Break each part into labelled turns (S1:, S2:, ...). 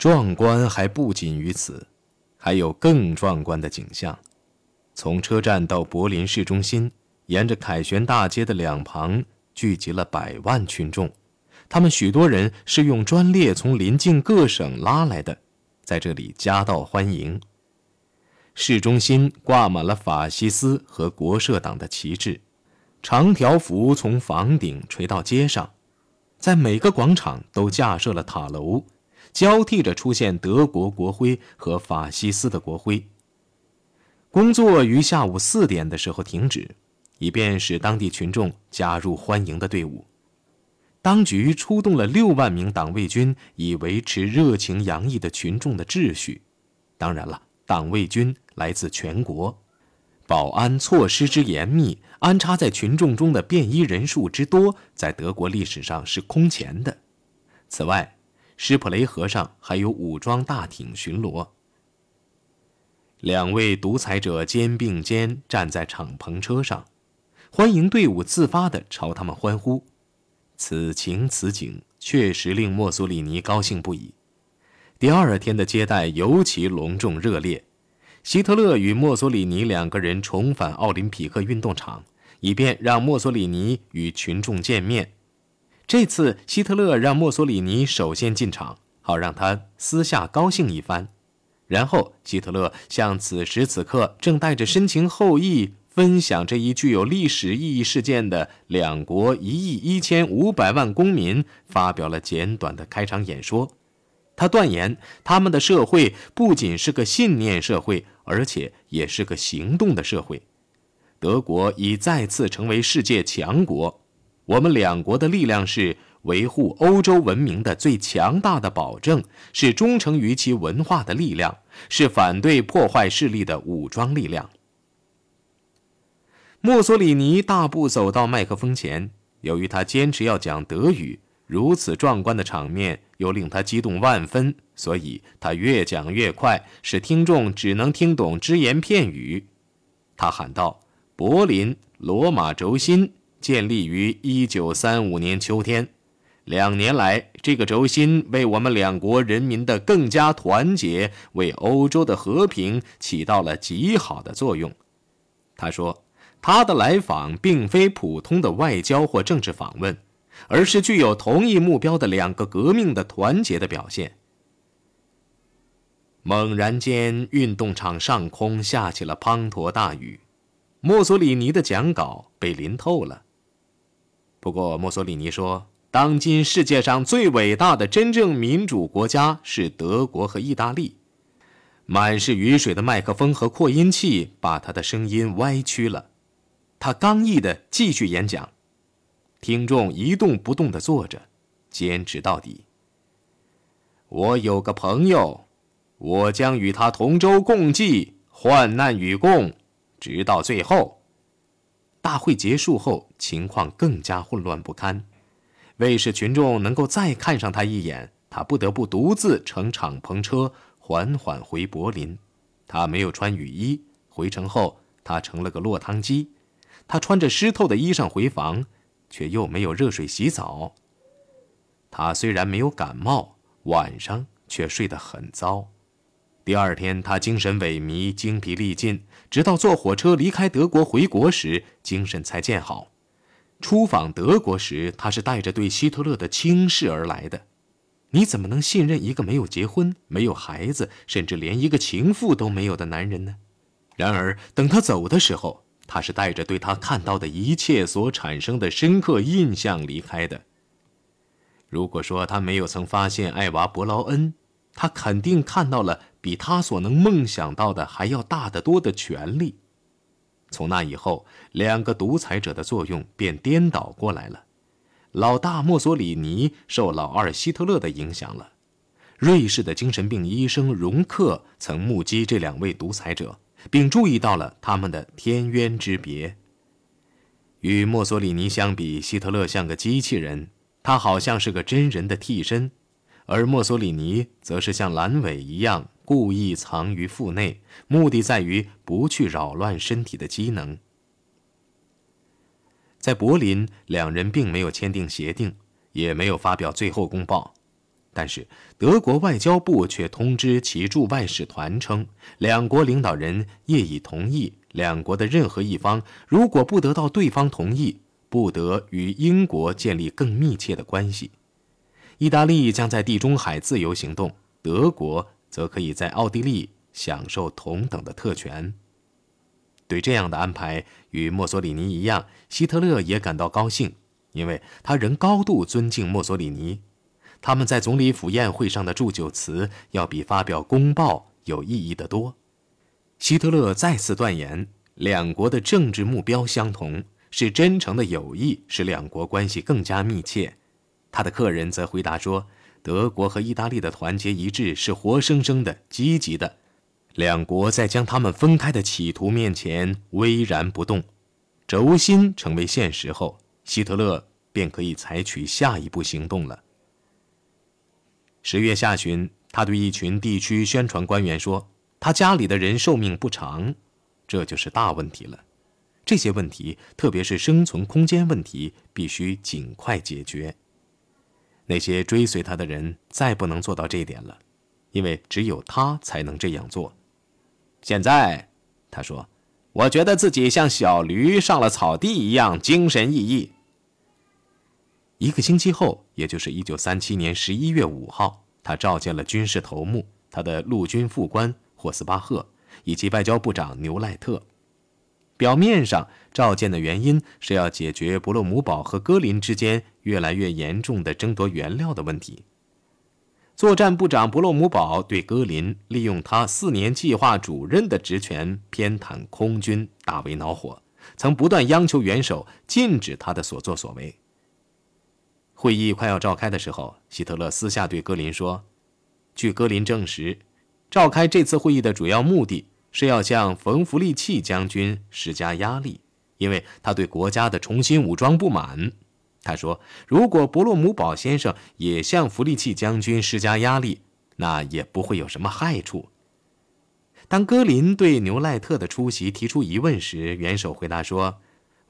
S1: 壮观还不仅于此，还有更壮观的景象。从车站到柏林市中心，沿着凯旋大街的两旁聚集了百万群众，他们许多人是用专列从邻近各省拉来的，在这里夹道欢迎。市中心挂满了法西斯和国社党的旗帜，长条幅从房顶垂到街上，在每个广场都架设了塔楼。交替着出现德国国徽和法西斯的国徽。工作于下午四点的时候停止，以便使当地群众加入欢迎的队伍。当局出动了六万名党卫军，以维持热情洋溢的群众的秩序。当然了，党卫军来自全国，保安措施之严密，安插在群众中的便衣人数之多，在德国历史上是空前的。此外，施普雷河上还有武装大艇巡逻。两位独裁者肩并肩站在敞篷车上，欢迎队伍自发地朝他们欢呼。此情此景确实令墨索里尼高兴不已。第二天的接待尤其隆重热烈。希特勒与墨索里尼两个人重返奥林匹克运动场，以便让墨索里尼与群众见面。这次，希特勒让墨索里尼首先进场，好让他私下高兴一番。然后，希特勒向此时此刻正带着深情厚谊分享这一具有历史意义事件的两国一亿一千五百万公民发表了简短的开场演说。他断言，他们的社会不仅是个信念社会，而且也是个行动的社会。德国已再次成为世界强国。我们两国的力量是维护欧洲文明的最强大的保证，是忠诚于其文化的力量，是反对破坏势力的武装力量。墨索里尼大步走到麦克风前，由于他坚持要讲德语，如此壮观的场面又令他激动万分，所以他越讲越快，使听众只能听懂只言片语。他喊道：“柏林，罗马轴心。”建立于一九三五年秋天，两年来，这个轴心为我们两国人民的更加团结，为欧洲的和平起到了极好的作用。他说，他的来访并非普通的外交或政治访问，而是具有同一目标的两个革命的团结的表现。猛然间，运动场上空下起了滂沱大雨，墨索里尼的讲稿被淋透了。不过，墨索里尼说，当今世界上最伟大的真正民主国家是德国和意大利。满是雨水的麦克风和扩音器把他的声音歪曲了。他刚毅地继续演讲，听众一动不动地坐着，坚持到底。我有个朋友，我将与他同舟共济，患难与共，直到最后。大会结束后，情况更加混乱不堪。为使群众能够再看上他一眼，他不得不独自乘敞篷车缓缓回柏林。他没有穿雨衣，回城后他成了个落汤鸡。他穿着湿透的衣裳回房，却又没有热水洗澡。他虽然没有感冒，晚上却睡得很糟。第二天，他精神萎靡，精疲力尽，直到坐火车离开德国回国时，精神才见好。出访德国时，他是带着对希特勒的轻视而来的。你怎么能信任一个没有结婚、没有孩子，甚至连一个情妇都没有的男人呢？然而，等他走的时候，他是带着对他看到的一切所产生的深刻印象离开的。如果说他没有曾发现艾娃·伯劳恩，他肯定看到了。比他所能梦想到的还要大得多的权力。从那以后，两个独裁者的作用便颠倒过来了。老大墨索里尼受老二希特勒的影响了。瑞士的精神病医生荣克曾目击这两位独裁者，并注意到了他们的天渊之别。与墨索里尼相比，希特勒像个机器人，他好像是个真人的替身，而墨索里尼则是像阑尾一样。故意藏于腹内，目的在于不去扰乱身体的机能。在柏林，两人并没有签订协定，也没有发表最后公报。但是德国外交部却通知其驻外使团称，两国领导人业已同意，两国的任何一方如果不得到对方同意，不得与英国建立更密切的关系。意大利将在地中海自由行动，德国则可以在奥地利享受同等的特权。对这样的安排，与墨索里尼一样，希特勒也感到高兴，因为他仍高度尊敬墨索里尼。他们在总理府宴会上的祝酒词，要比发表公报有意义得多。希特勒再次断言，两国的政治目标相同，是真诚的友谊使两国关系更加密切。他的客人则回答说，德国和意大利的团结一致是活生生的、积极的。两国在将他们分开的企图面前巍然不动。轴心成为现实后，希特勒便可以采取下一步行动了。十月下旬，他对一群地区宣传官员说：“他家里的人寿命不长，这就是大问题了。这些问题，特别是生存空间问题，必须尽快解决。那些追随他的人再不能做到这一点了，因为只有他才能这样做。现在，他说：‘我觉得自己像小驴上了草地一样精神奕奕。’”一个星期后，也就是一九三七年十一月五号，他召见了军事头目，他的陆军副官霍斯巴赫以及外交部长牛赖特。表面上召见的原因是要解决伯洛姆堡和戈林之间越来越严重的争夺原料的问题。作战部长伯洛姆堡对戈林利用他四年计划主任的职权偏袒空军大为恼火，曾不断央求元首禁止他的所作所为。会议快要召开的时候，希特勒私下对戈林说：“据戈林证实，召开这次会议的主要目的是要向冯弗利契将军施加压力，因为他对国家的重新武装不满。他说，如果伯洛姆堡先生也向弗利契将军施加压力，那也不会有什么害处。”当戈林对牛赖特的出席提出疑问时，元首回答说：“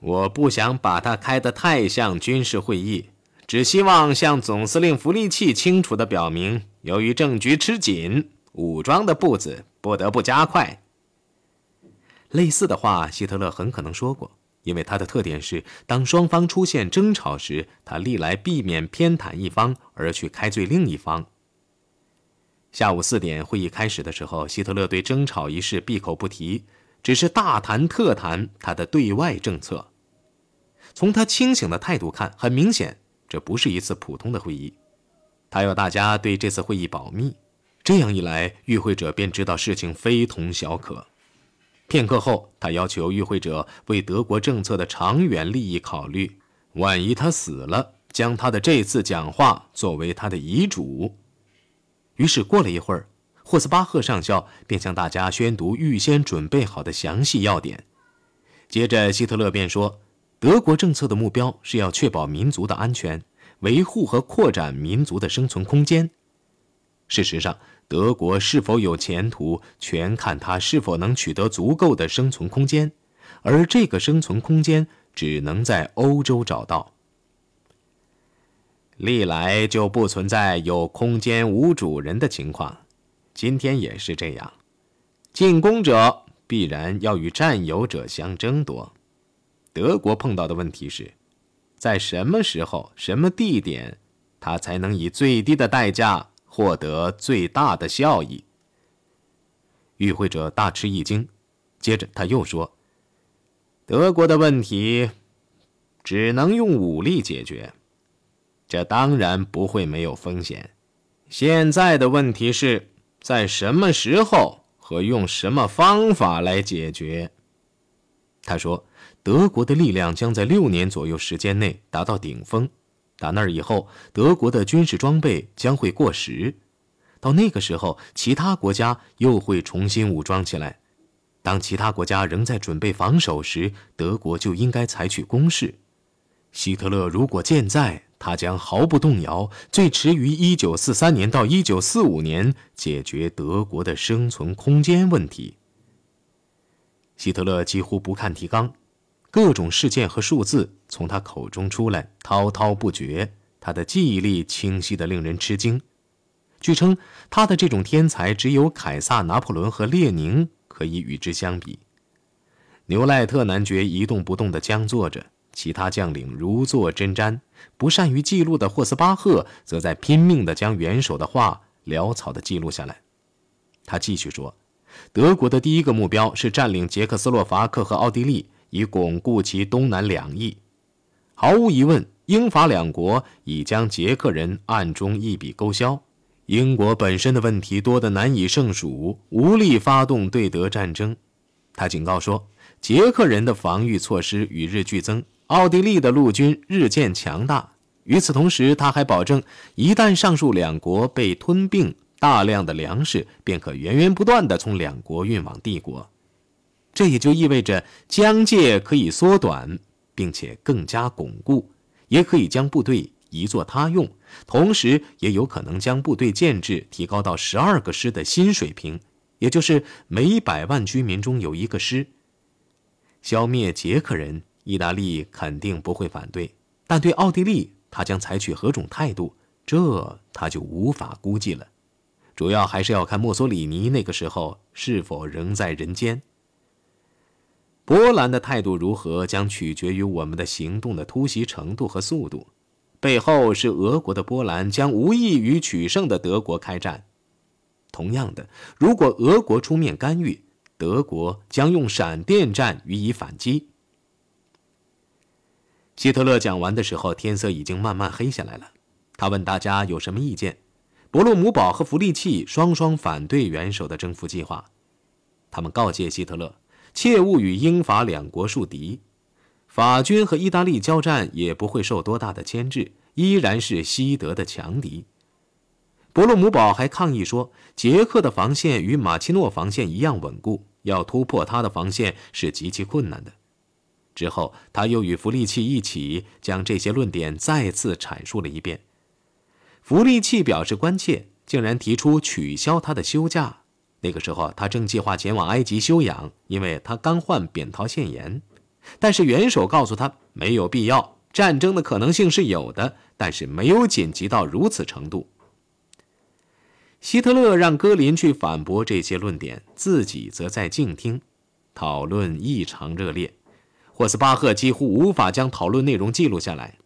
S1: 我不想把它开得太像军事会议。”只希望向总司令弗利契清楚地表明，由于政局吃紧，武装的步子不得不加快。类似的话，希特勒很可能说过，因为他的特点是，当双方出现争吵时，他历来避免偏袒一方而去开罪另一方。下午四点，会议开始的时候，希特勒对争吵一事闭口不提，只是大谈特谈他的对外政策。从他清醒的态度看，很明显。这不是一次普通的会议，他要大家对这次会议保密。这样一来，与会者便知道事情非同小可。片刻后，他要求与会者为德国政策的长远利益考虑。万一他死了，将他的这次讲话作为他的遗嘱。于是，过了一会儿，霍斯巴赫上校便向大家宣读预先准备好的详细要点。接着，希特勒便说。德国政策的目标是要确保民族的安全，维护和扩展民族的生存空间。事实上，德国是否有前途，全看他是否能取得足够的生存空间，而这个生存空间只能在欧洲找到。历来就不存在有空间无主人的情况，今天也是这样。进攻者必然要与占有者相争夺。德国碰到的问题是，在什么时候、什么地点，他才能以最低的代价获得最大的效益？与会者大吃一惊，接着他又说：“德国的问题只能用武力解决，这当然不会没有风险。现在的问题是在什么时候和用什么方法来解决？”他说。德国的力量将在六年左右时间内达到顶峰，打那儿以后，德国的军事装备将会过时，到那个时候，其他国家又会重新武装起来。当其他国家仍在准备防守时，德国就应该采取攻势。希特勒如果健在，他将毫不动摇，最迟于一九四三年到一九四五年解决德国的生存空间问题。希特勒几乎不看提纲。各种事件和数字从他口中出来，滔滔不绝。他的记忆力清晰的令人吃惊。据称，他的这种天才只有凯撒、拿破仑和列宁可以与之相比。牛赖特男爵一动不动地僵坐着，其他将领如坐针毡。不善于记录的霍斯巴赫则在拼命地将元首的话潦草地记录下来。他继续说：“德国的第一个目标是占领捷克斯洛伐克和奥地利，以巩固其东南两翼。毫无疑问，英法两国已将捷克人暗中一笔勾销。”英国本身的问题多得难以胜数，无力发动对德战争。他警告说，捷克人的防御措施与日俱增，奥地利的陆军日渐强大。与此同时，他还保证，一旦上述两国被吞并，大量的粮食便可源源不断地从两国运往帝国。这也就意味着疆界可以缩短，并且更加巩固，也可以将部队。移作他用，同时也有可能将部队建制提高到十二个师的新水平，也就是每百万居民中有一个师。消灭捷克人，意大利肯定不会反对，但对奥地利，他将采取何种态度，这他就无法估计了。主要还是要看墨索里尼那个时候是否仍在人间。波兰的态度如何，将取决于我们的行动的突袭程度和速度。背后是俄国的波兰将无异于取胜的德国开战。同样的，如果俄国出面干预，德国将用闪电战予以反击。希特勒讲完的时候，天色已经慢慢黑下来了。他问大家有什么意见。伯洛姆堡和弗利契双双反对元首的征服计划。他们告诫希特勒，切勿与英法两国树敌。法军和意大利交战也不会受多大的牵制，依然是西德的强敌。伯洛姆堡还抗议说，捷克的防线与马奇诺防线一样稳固，要突破他的防线是极其困难的。之后，他又与弗利契一起将这些论点再次阐述了一遍。弗利契表示关切，竟然提出取消他的休假。那个时候，他正计划前往埃及休养，因为他刚患扁桃腺炎。但是元首告诉他没有必要，战争的可能性是有的，但是没有紧急到如此程度。希特勒让戈林去反驳这些论点，自己则在静听，讨论异常热烈。霍斯巴赫几乎无法将讨论内容记录下来，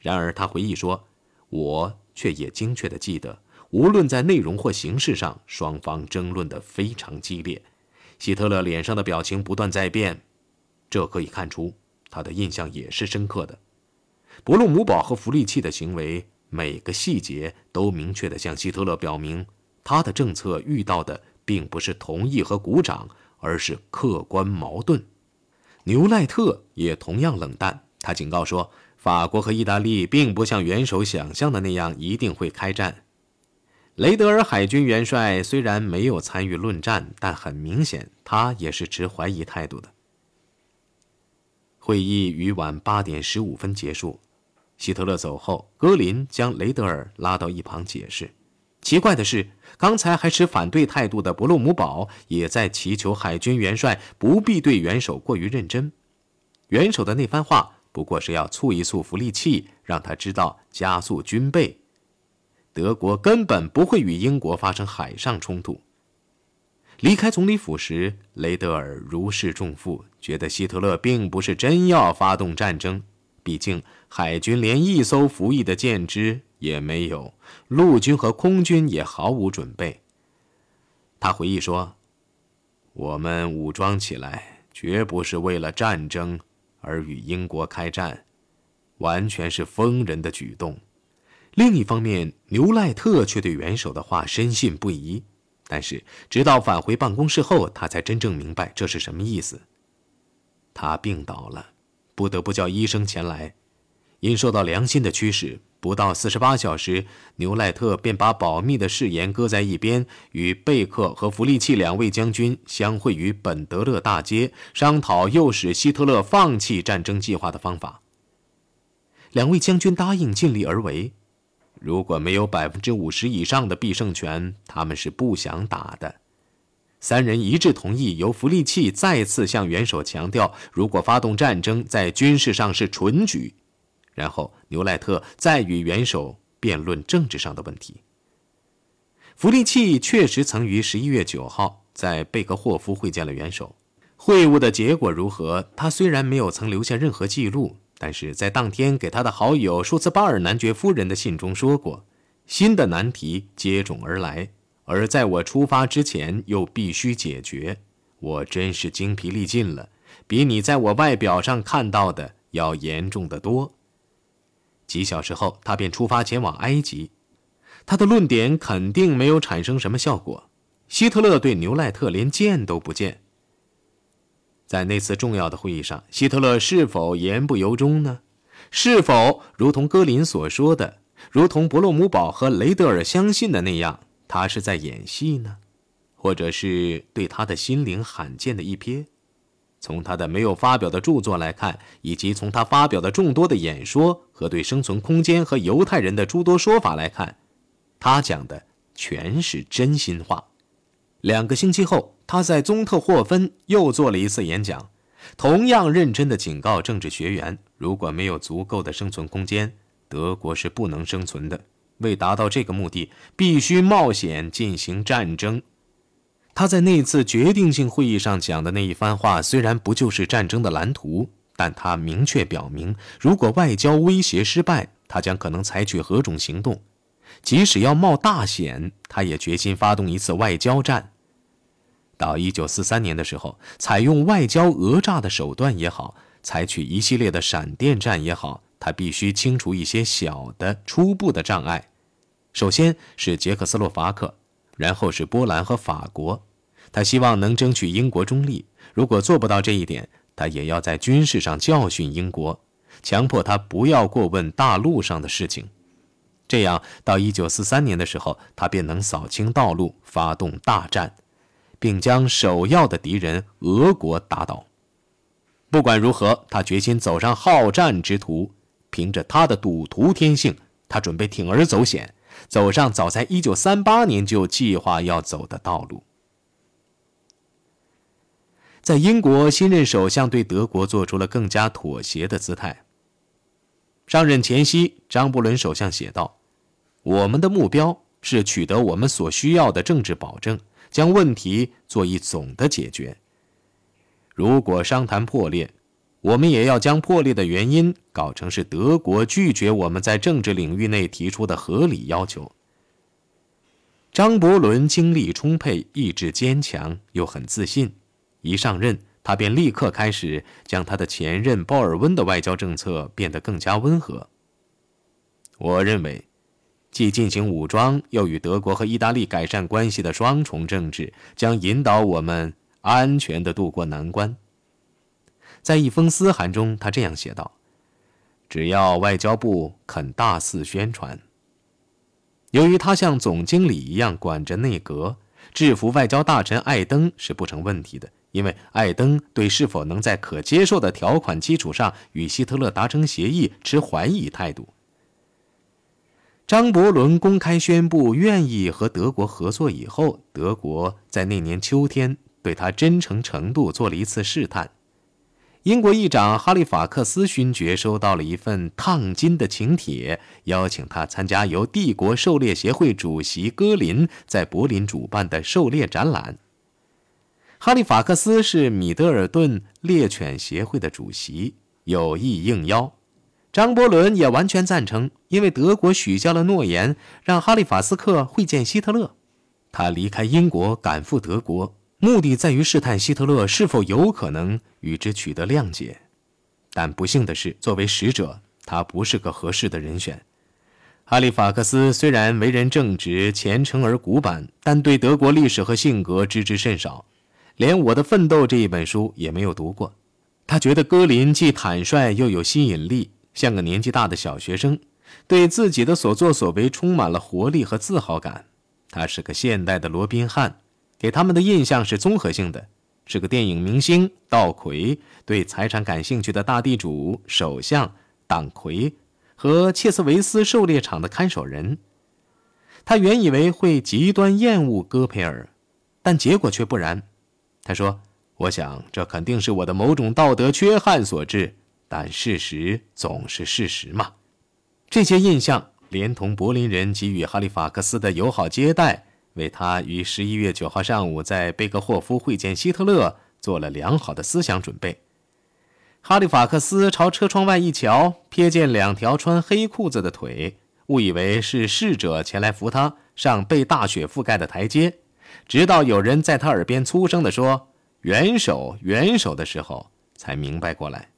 S1: 然而他回忆说：“我却也精确地记得，无论在内容或形式上，双方争论得非常激烈。希特勒脸上的表情不断在变。”这可以看出，他的印象也是深刻的。伯鲁姆堡和弗利契的行为，每个细节都明确地向希特勒表明，他的政策遇到的并不是同意和鼓掌，而是客观矛盾。牛赖特也同样冷淡，他警告说，法国和意大利并不像元首想象的那样一定会开战。雷德尔海军元帅虽然没有参与论战，但很明显，他也是持怀疑态度的。会议于晚八点十五分结束。希特勒走后，格林将雷德尔拉到一旁解释。奇怪的是，刚才还持反对态度的伯洛姆堡也在祈求海军元帅不必对元首过于认真。元首的那番话不过是要促一促福利器，让他知道加速军备。德国根本不会与英国发生海上冲突。离开总理府时，雷德尔如释重负，觉得希特勒并不是真要发动战争。毕竟海军连一艘服役的舰只也没有，陆军和空军也毫无准备。他回忆说：“我们武装起来，绝不是为了战争而与英国开战，完全是疯人的举动。”另一方面，牛赖特却对元首的话深信不疑。但是，直到返回办公室后，他才真正明白这是什么意思。他病倒了，不得不叫医生前来。因受到良心的驱使，不到四十八小时，牛赖特便把保密的誓言搁在一边，与贝克和弗利契两位将军相会于本德勒大街，商讨诱使希特勒放弃战争计划的方法。两位将军答应尽力而为。如果没有百分之五十以上的必胜权，他们是不想打的。三人一致同意，由弗利契再次向元首强调，如果发动战争，在军事上是纯举。然后牛赖特再与元首辩论政治上的问题。弗利契确实曾于十一月九号在贝格霍夫会见了元首。会晤的结果如何？他虽然没有曾留下任何记录，但是在当天给他的好友舒茨巴尔男爵夫人的信中说过：“新的难题接踵而来，而在我出发之前又必须解决。我真是精疲力尽了，比你在我外表上看到的要严重的多。”几小时后，他便出发前往埃及。他的论点肯定没有产生什么效果。希特勒对牛赖特连见都不见。在那次重要的会议上，希特勒是否言不由衷呢？是否如同戈林所说的，如同伯洛姆堡和雷德尔相信的那样，他是在演戏呢？或者是对他的心灵罕见的一瞥？从他的没有发表的著作来看，以及从他发表的众多的演说和对生存空间和犹太人的诸多说法来看，他讲的全是真心话。两个星期后。他在宗特霍芬又做了一次演讲，同样认真地警告政治学员：如果没有足够的生存空间，德国是不能生存的。为达到这个目的，必须冒险进行战争。他在那次决定性会议上讲的那一番话，虽然不就是战争的蓝图，但他明确表明，如果外交威胁失败，他将可能采取何种行动，即使要冒大险，他也决心发动一次外交战。到一九四三年的时候，采用外交讹诈的手段也好，采取一系列的闪电战也好，他必须清除一些小的、初步的障碍。首先是捷克斯洛伐克，然后是波兰和法国。他希望能争取英国中立。如果做不到这一点，他也要在军事上教训英国，强迫他不要过问大陆上的事情。这样，到一九四三年的时候，他便能扫清道路，发动大战。并将首要的敌人俄国打倒。不管如何，他决心走上好战之途。凭着他的赌徒天性，他准备铤而走险，走上早在1938年就计划要走的道路。在英国，新任首相对德国做出了更加妥协的姿态。上任前夕，张伯伦首相写道：“我们的目标是取得我们所需要的政治保证。”将问题做一总的解决。如果商谈破裂，我们也要将破裂的原因搞成是德国拒绝我们在政治领域内提出的合理要求。张伯伦精力充沛，意志坚强，又很自信。一上任，他便立刻开始将他的前任鲍尔温的外交政策变得更加温和。我认为。既进行武装，又与德国和意大利改善关系的双重政治，将引导我们安全地渡过难关。在一封私函中，他这样写道：“只要外交部肯大肆宣传。”由于他像总经理一样管着内阁，制服外交大臣艾登是不成问题的，因为艾登对是否能在可接受的条款基础上与希特勒达成协议持怀疑态度。张伯伦公开宣布愿意和德国合作以后，德国在那年秋天对他真诚程度做了一次试探。英国议长哈利法克斯勋爵收到了一份烫金的请帖，邀请他参加由帝国狩猎协会主席戈林在柏林主办的狩猎展览。哈利法克斯是米德尔顿猎犬协会的主席，有意应邀。张伯伦也完全赞成，因为德国许下了诺言，让哈利法斯克会见希特勒。他离开英国赶赴德国，目的在于试探希特勒是否有可能与之取得谅解。但不幸的是，作为使者，他不是个合适的人选。哈利法克斯虽然为人正直、虔诚而古板，但对德国历史和性格知之甚少，连《我的奋斗》这一本书也没有读过。他觉得戈林既坦率又有吸引力。像个年纪大的小学生，对自己的所作所为充满了活力和自豪感。他是个现代的罗宾汉，给他们的印象是综合性的：是个电影明星、道魁，对财产感兴趣的大地主、首相、党魁和切斯维斯狩猎场的看守人。他原以为会极端厌恶戈培尔，但结果却不然。他说：“我想这肯定是我的某种道德缺憾所致。”但事实总是事实嘛。这些印象，连同柏林人给予哈利法克斯的友好接待，为他于十一月九号上午在贝格霍夫会见希特勒做了良好的思想准备。哈利法克斯朝车窗外一瞧，瞥见两条穿黑裤子的腿，误以为是侍者前来扶他上被大雪覆盖的台阶，直到有人在他耳边粗声地说“元首，元首”的时候，才明白过来。